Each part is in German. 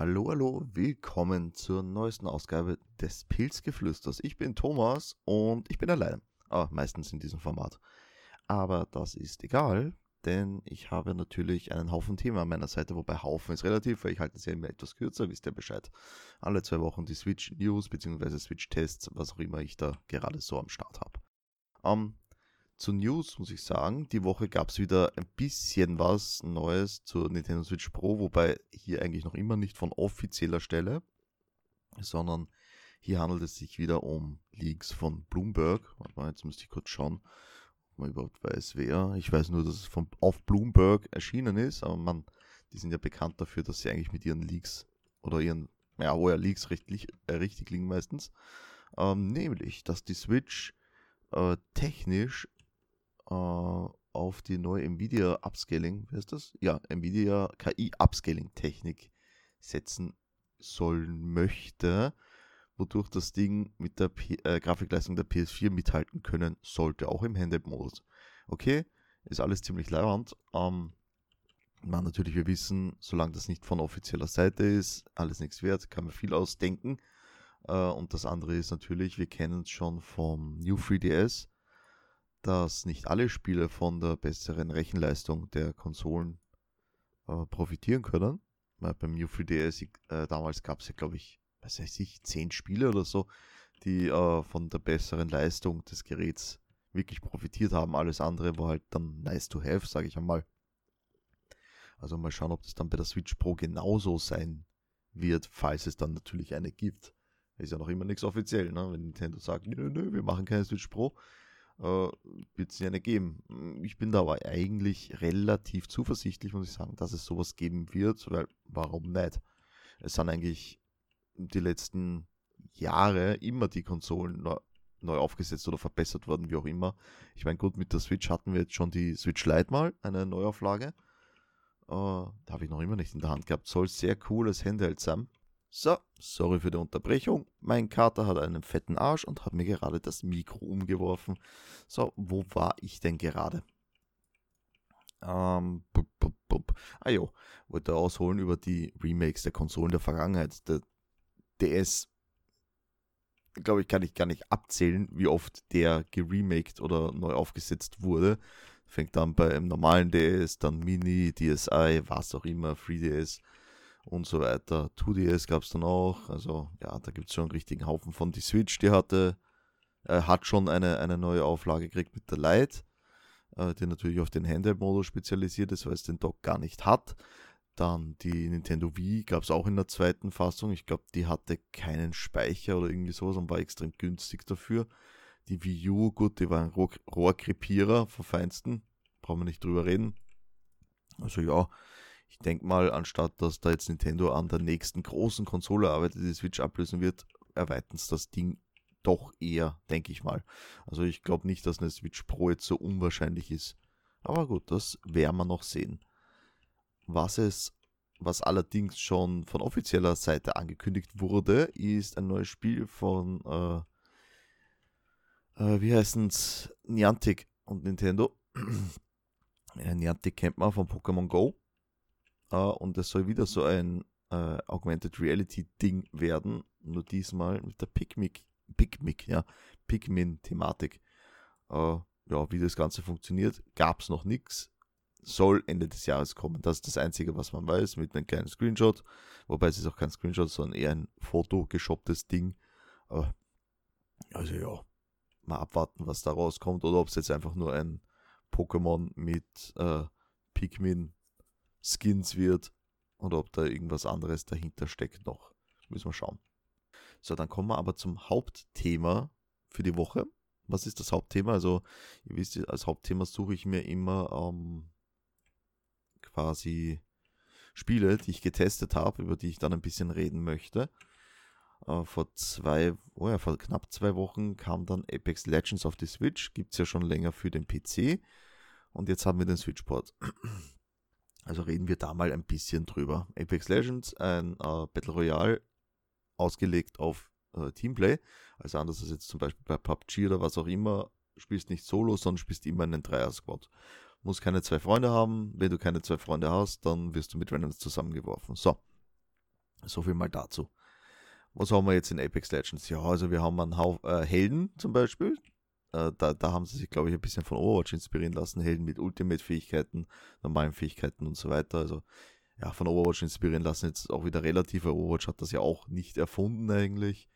Hallo, hallo, willkommen zur neuesten Ausgabe des Pilzgeflüsters. Ich bin Thomas und ich bin allein. Ah, meistens in diesem Format. Aber das ist egal, denn ich habe natürlich einen Haufen Themen an meiner Seite, wobei Haufen ist relativ, weil ich halte es ja immer etwas kürzer, wisst ihr Bescheid. Alle zwei Wochen die Switch News bzw. Switch Tests, was auch immer ich da gerade so am Start habe. Um, zu News muss ich sagen, die Woche gab es wieder ein bisschen was Neues zur Nintendo Switch Pro, wobei hier eigentlich noch immer nicht von offizieller Stelle, sondern hier handelt es sich wieder um Leaks von Bloomberg. Warte mal, jetzt müsste ich kurz schauen, ob man überhaupt weiß, wer. Ich weiß nur, dass es von, auf Bloomberg erschienen ist, aber man, die sind ja bekannt dafür, dass sie eigentlich mit ihren Leaks oder ihren, ja, wo ja Leaks richtig, äh, richtig liegen meistens, ähm, nämlich, dass die Switch äh, technisch auf die neue Nvidia Upscaling, wie heißt das? Ja, Nvidia KI Upscaling Technik setzen sollen möchte, wodurch das Ding mit der P äh, Grafikleistung der PS4 mithalten können sollte, auch im Handheld-Modus. Okay, ist alles ziemlich leibend. Ähm, man natürlich, wir wissen, solange das nicht von offizieller Seite ist, alles nichts wert, kann man viel ausdenken. Äh, und das andere ist natürlich, wir kennen es schon vom New 3DS, dass nicht alle Spiele von der besseren Rechenleistung der Konsolen äh, profitieren können. Weil beim New 3DS äh, damals gab es ja, glaube ich, weiß ich, zehn Spiele oder so, die äh, von der besseren Leistung des Geräts wirklich profitiert haben. Alles andere war halt dann nice to have, sage ich einmal. Also mal schauen, ob das dann bei der Switch Pro genauso sein wird, falls es dann natürlich eine gibt. Ist ja noch immer nichts offiziell, ne? wenn Nintendo sagt, nö, nö, wir machen keine Switch Pro äh, wird es ja nicht geben. Ich bin da aber eigentlich relativ zuversichtlich, muss ich sagen, dass es sowas geben wird, weil warum nicht? Es sind eigentlich die letzten Jahre immer die Konsolen neu, neu aufgesetzt oder verbessert worden, wie auch immer. Ich meine, gut, mit der Switch hatten wir jetzt schon die Switch Lite mal, eine Neuauflage. Äh, da habe ich noch immer nicht in der Hand gehabt. Soll sehr cooles Handheld sein. So, sorry für die Unterbrechung. Mein Kater hat einen fetten Arsch und hat mir gerade das Mikro umgeworfen. So, wo war ich denn gerade? Ähm, bup, bup, bup. Ah jo, wollte ausholen über die Remakes der Konsolen der Vergangenheit. Der DS, glaube ich, kann ich gar nicht abzählen, wie oft der geremaked oder neu aufgesetzt wurde. Fängt dann beim normalen DS, dann Mini, DSi, was auch immer, 3DS und so weiter. 2DS gab es dann auch. Also ja, da gibt es schon einen richtigen Haufen von. Die Switch, die hatte, äh, hat schon eine, eine neue Auflage gekriegt mit der Lite, äh, die natürlich auf den Handheld-Modus spezialisiert ist, weil es den Dock gar nicht hat. Dann die Nintendo Wii gab es auch in der zweiten Fassung. Ich glaube, die hatte keinen Speicher oder irgendwie sowas und war extrem günstig dafür. Die Wii U, gut, die war ein Rohrkrepierer vom Feinsten. Brauchen wir nicht drüber reden. Also ja, ich denke mal, anstatt dass da jetzt Nintendo an der nächsten großen Konsole arbeitet, die Switch ablösen wird, erweitern sie das Ding doch eher, denke ich mal. Also ich glaube nicht, dass eine Switch Pro jetzt so unwahrscheinlich ist. Aber gut, das werden wir noch sehen. Was es, was allerdings schon von offizieller Seite angekündigt wurde, ist ein neues Spiel von, äh, äh, wie heißen es, Niantic und Nintendo. Niantic kennt man von Pokémon Go. Uh, und es soll wieder so ein uh, Augmented Reality Ding werden, nur diesmal mit der Pikmin, Pikmin, ja, Pikmin-Thematik. Uh, ja, wie das Ganze funktioniert, gab es noch nichts. Soll Ende des Jahres kommen. Das ist das Einzige, was man weiß, mit einem kleinen Screenshot. Wobei es ist auch kein Screenshot, sondern eher ein Foto-geshopptes Ding. also ja, mal abwarten, was da rauskommt. Oder ob es jetzt einfach nur ein Pokémon mit Pikmin Skins wird oder ob da irgendwas anderes dahinter steckt noch. Müssen wir schauen. So, dann kommen wir aber zum Hauptthema für die Woche. Was ist das Hauptthema? Also, ihr wisst, als Hauptthema suche ich mir immer ähm, quasi Spiele, die ich getestet habe, über die ich dann ein bisschen reden möchte. Äh, vor zwei, oh ja, vor knapp zwei Wochen kam dann Apex Legends auf die Switch. Gibt es ja schon länger für den PC. Und jetzt haben wir den Switchport. Also reden wir da mal ein bisschen drüber. Apex Legends, ein äh, Battle Royale ausgelegt auf äh, Teamplay. Also anders als jetzt zum Beispiel bei PUBG oder was auch immer, spielst nicht solo, sondern spielst immer einen Dreier-Squad. Muss keine zwei Freunde haben. Wenn du keine zwei Freunde hast, dann wirst du mit Randoms zusammengeworfen. So. So viel mal dazu. Was haben wir jetzt in Apex Legends? Ja, also wir haben einen Haufen äh, Helden zum Beispiel. Äh, da, da haben sie sich, glaube ich, ein bisschen von Overwatch inspirieren lassen. Helden mit Ultimate-Fähigkeiten, normalen Fähigkeiten und so weiter. Also ja, von Overwatch inspirieren lassen. Jetzt auch wieder relativ. Overwatch hat das ja auch nicht erfunden eigentlich.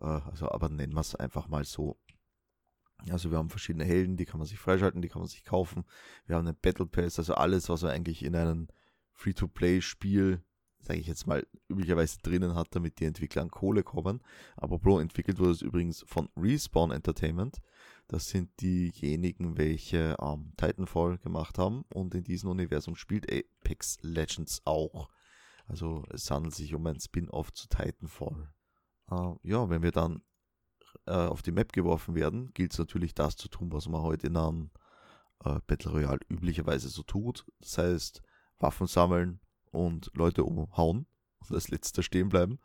Äh, also, aber nennen wir es einfach mal so. Also wir haben verschiedene Helden, die kann man sich freischalten, die kann man sich kaufen. Wir haben einen Battle Pass, also alles, was man eigentlich in einem Free-to-Play-Spiel, sage ich jetzt mal, üblicherweise drinnen hat, damit die Entwickler an Kohle kommen. Aber Pro entwickelt wurde es übrigens von Respawn Entertainment. Das sind diejenigen, welche ähm, Titanfall gemacht haben und in diesem Universum spielt Apex Legends auch. Also es handelt sich um ein Spin-off zu Titanfall. Äh, ja, wenn wir dann äh, auf die Map geworfen werden, gilt es natürlich das zu tun, was man heute in einem äh, Battle Royale üblicherweise so tut. Das heißt, Waffen sammeln und Leute umhauen und als letzter stehen bleiben.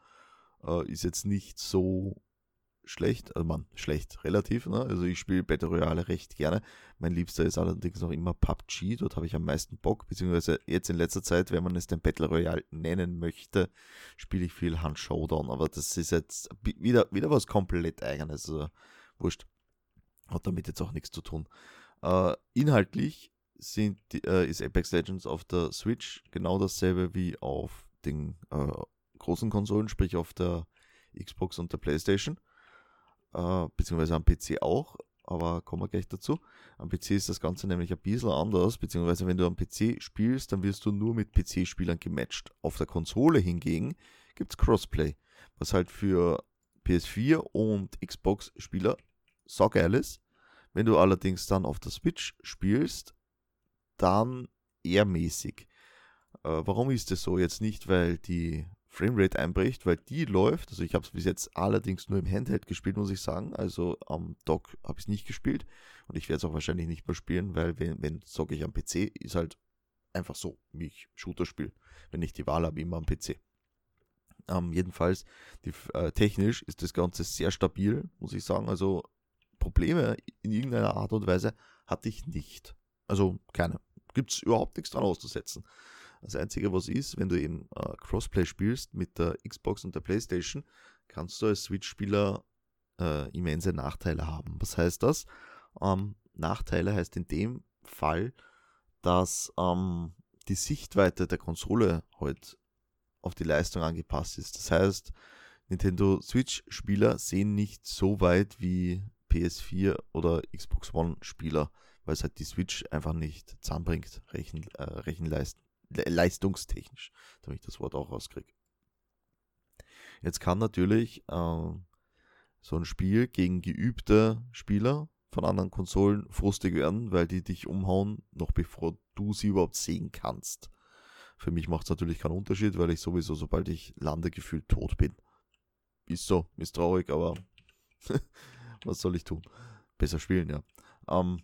Äh, ist jetzt nicht so schlecht, also man, schlecht, relativ, ne? Also ich spiele Battle Royale recht gerne. Mein Liebster ist allerdings noch immer PUBG, dort habe ich am meisten Bock, beziehungsweise jetzt in letzter Zeit, wenn man es den Battle Royale nennen möchte, spiele ich viel Hand Showdown, aber das ist jetzt wieder, wieder was komplett eigenes, also wurscht. Hat damit jetzt auch nichts zu tun. Äh, inhaltlich sind äh, ist Apex Legends auf der Switch genau dasselbe wie auf den äh, großen Konsolen, sprich auf der Xbox und der PlayStation äh, beziehungsweise am PC auch, aber kommen wir gleich dazu. Am PC ist das Ganze nämlich ein bisschen anders, beziehungsweise wenn du am PC spielst, dann wirst du nur mit PC-Spielern gematcht. Auf der Konsole hingegen gibt es Crossplay, was halt für PS4 und Xbox-Spieler saugeil ist. Wenn du allerdings dann auf der Switch spielst, dann eher mäßig. Äh, warum ist das so? Jetzt nicht, weil die Framerate einbricht, weil die läuft. Also ich habe es bis jetzt allerdings nur im Handheld gespielt, muss ich sagen. Also am Dock habe ich es nicht gespielt und ich werde es auch wahrscheinlich nicht mehr spielen, weil wenn, wenn zocke ich am PC, ist halt einfach so, wie ich Shooter spiele. Wenn ich die Wahl habe, immer am PC. Ähm, jedenfalls, die, äh, technisch ist das Ganze sehr stabil, muss ich sagen. Also Probleme in irgendeiner Art und Weise hatte ich nicht. Also keine. Gibt es überhaupt nichts dran auszusetzen. Das Einzige, was ist, wenn du eben äh, Crossplay spielst mit der Xbox und der PlayStation, kannst du als Switch-Spieler äh, immense Nachteile haben. Was heißt das? Ähm, Nachteile heißt in dem Fall, dass ähm, die Sichtweite der Konsole heute auf die Leistung angepasst ist. Das heißt, Nintendo Switch-Spieler sehen nicht so weit wie PS4 oder Xbox One-Spieler, weil es halt die Switch einfach nicht zusammenbringt, Rechen, äh, Rechenleistung leistungstechnisch, damit ich das Wort auch rauskriege. Jetzt kann natürlich äh, so ein Spiel gegen geübte Spieler von anderen Konsolen frustig werden, weil die dich umhauen, noch bevor du sie überhaupt sehen kannst. Für mich macht es natürlich keinen Unterschied, weil ich sowieso, sobald ich lande, gefühlt tot bin. Ist so, ist traurig, aber was soll ich tun? Besser spielen, ja. Ähm,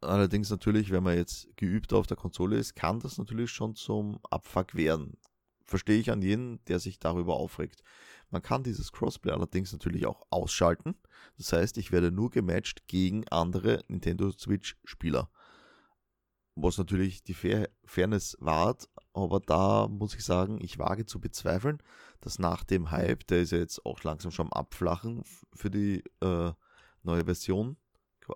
Allerdings natürlich, wenn man jetzt geübt auf der Konsole ist, kann das natürlich schon zum Abfuck werden. Verstehe ich an jeden, der sich darüber aufregt. Man kann dieses Crossplay allerdings natürlich auch ausschalten. Das heißt, ich werde nur gematcht gegen andere Nintendo Switch-Spieler. Was natürlich die Fair Fairness wahrt, aber da muss ich sagen, ich wage zu bezweifeln, dass nach dem Hype, der ist ja jetzt auch langsam schon am Abflachen für die äh, neue Version,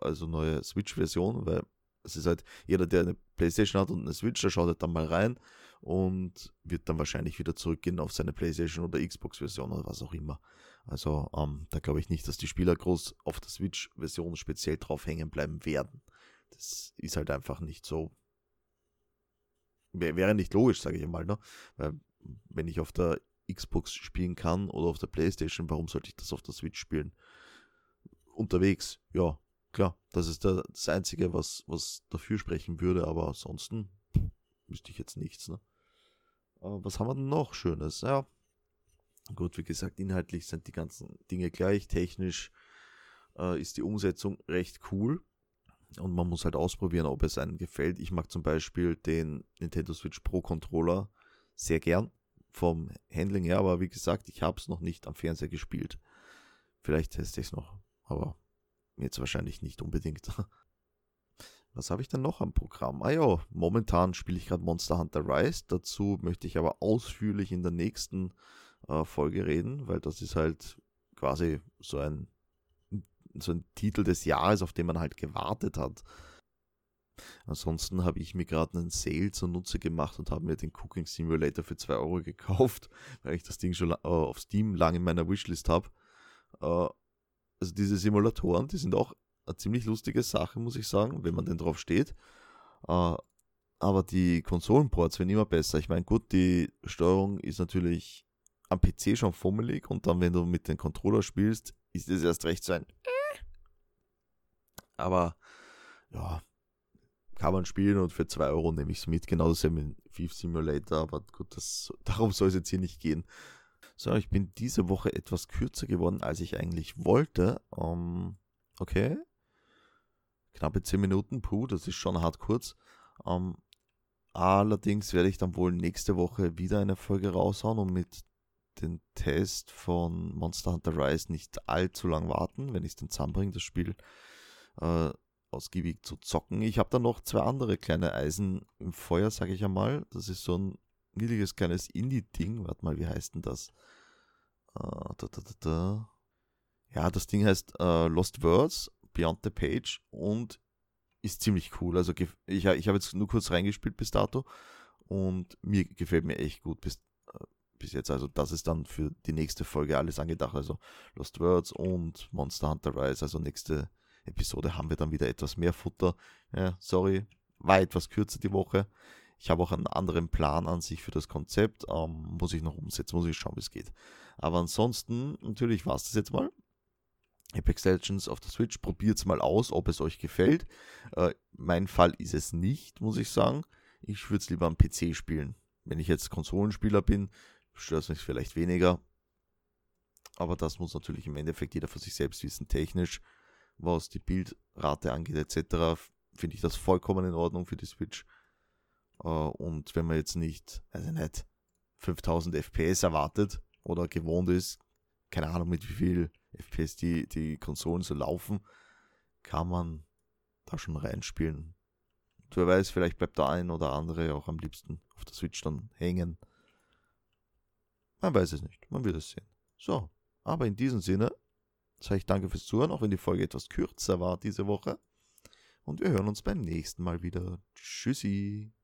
also neue Switch-Version, weil es ist halt jeder, der eine Playstation hat und eine Switch, der schaut halt dann mal rein und wird dann wahrscheinlich wieder zurückgehen auf seine Playstation oder Xbox-Version oder was auch immer. Also ähm, da glaube ich nicht, dass die Spieler groß auf der Switch-Version speziell drauf hängen bleiben werden. Das ist halt einfach nicht so. Wäre nicht logisch, sage ich einmal, ne? Weil wenn ich auf der Xbox spielen kann oder auf der Playstation, warum sollte ich das auf der Switch spielen? Unterwegs, ja, klar, das ist das Einzige, was, was dafür sprechen würde, aber ansonsten wüsste ich jetzt nichts. Ne? was haben wir denn noch Schönes? Ja, gut, wie gesagt, inhaltlich sind die ganzen Dinge gleich. Technisch äh, ist die Umsetzung recht cool. Und man muss halt ausprobieren, ob es einem gefällt. Ich mag zum Beispiel den Nintendo Switch Pro Controller sehr gern vom Handling her, aber wie gesagt, ich habe es noch nicht am Fernseher gespielt. Vielleicht teste ich es noch, aber Jetzt wahrscheinlich nicht unbedingt. Was habe ich denn noch am Programm? Ah ja, momentan spiele ich gerade Monster Hunter Rise. Dazu möchte ich aber ausführlich in der nächsten äh, Folge reden, weil das ist halt quasi so ein, so ein Titel des Jahres, auf den man halt gewartet hat. Ansonsten habe ich mir gerade einen Sale zunutze gemacht und habe mir den Cooking Simulator für 2 Euro gekauft, weil ich das Ding schon äh, auf Steam lang in meiner Wishlist habe. Äh, diese Simulatoren, die sind auch eine ziemlich lustige Sache, muss ich sagen, wenn man denn drauf steht. Äh, aber die Konsolenports werden immer besser. Ich meine, gut, die Steuerung ist natürlich am PC schon fummelig und dann, wenn du mit dem Controller spielst, ist es erst recht so ein. Äh. Aber ja, kann man spielen und für 2 Euro nehme ich es mit. Genauso wie mit Thief Simulator, aber gut, das, darum soll es jetzt hier nicht gehen. So, ich bin diese Woche etwas kürzer geworden, als ich eigentlich wollte. Um, ähm, okay. Knappe 10 Minuten, puh, das ist schon hart kurz. Um, ähm, allerdings werde ich dann wohl nächste Woche wieder eine Folge raushauen und mit dem Test von Monster Hunter Rise nicht allzu lang warten, wenn ich es dann zusammenbringe, das Spiel. Äh, ausgiebig zu zocken. Ich habe da noch zwei andere kleine Eisen im Feuer, sage ich einmal. Das ist so ein niedliches kleines Indie-Ding. Warte mal, wie heißt denn das? Uh, da, da, da, ja, das Ding heißt uh, Lost Words, Beyond the Page und ist ziemlich cool. Also ich, ich habe jetzt nur kurz reingespielt bis dato und mir gefällt mir echt gut bis, uh, bis jetzt. Also das ist dann für die nächste Folge alles angedacht. Also Lost Words und Monster Hunter Rise, also nächste Episode haben wir dann wieder etwas mehr Futter. Ja, sorry, war etwas kürzer die Woche. Ich habe auch einen anderen Plan an sich für das Konzept. Ähm, muss ich noch umsetzen, muss ich schauen, wie es geht. Aber ansonsten, natürlich war es das jetzt mal. Apex Legends auf der Switch, probiert es mal aus, ob es euch gefällt. Äh, mein Fall ist es nicht, muss ich sagen. Ich würde es lieber am PC spielen. Wenn ich jetzt Konsolenspieler bin, stört es mich vielleicht weniger. Aber das muss natürlich im Endeffekt jeder für sich selbst wissen. Technisch was die Bildrate angeht etc., finde ich das vollkommen in Ordnung für die Switch. Äh, und wenn man jetzt nicht, also nicht 5000 FPS erwartet oder gewohnt ist, keine Ahnung mit wie viel FPS die, die Konsolen so laufen, kann man da schon reinspielen. Und wer weiß, vielleicht bleibt der ein oder andere auch am liebsten auf der Switch dann hängen. Man weiß es nicht, man wird es sehen. So, aber in diesem Sinne sage ich danke fürs Zuhören, auch wenn die Folge etwas kürzer war diese Woche. Und wir hören uns beim nächsten Mal wieder. Tschüssi.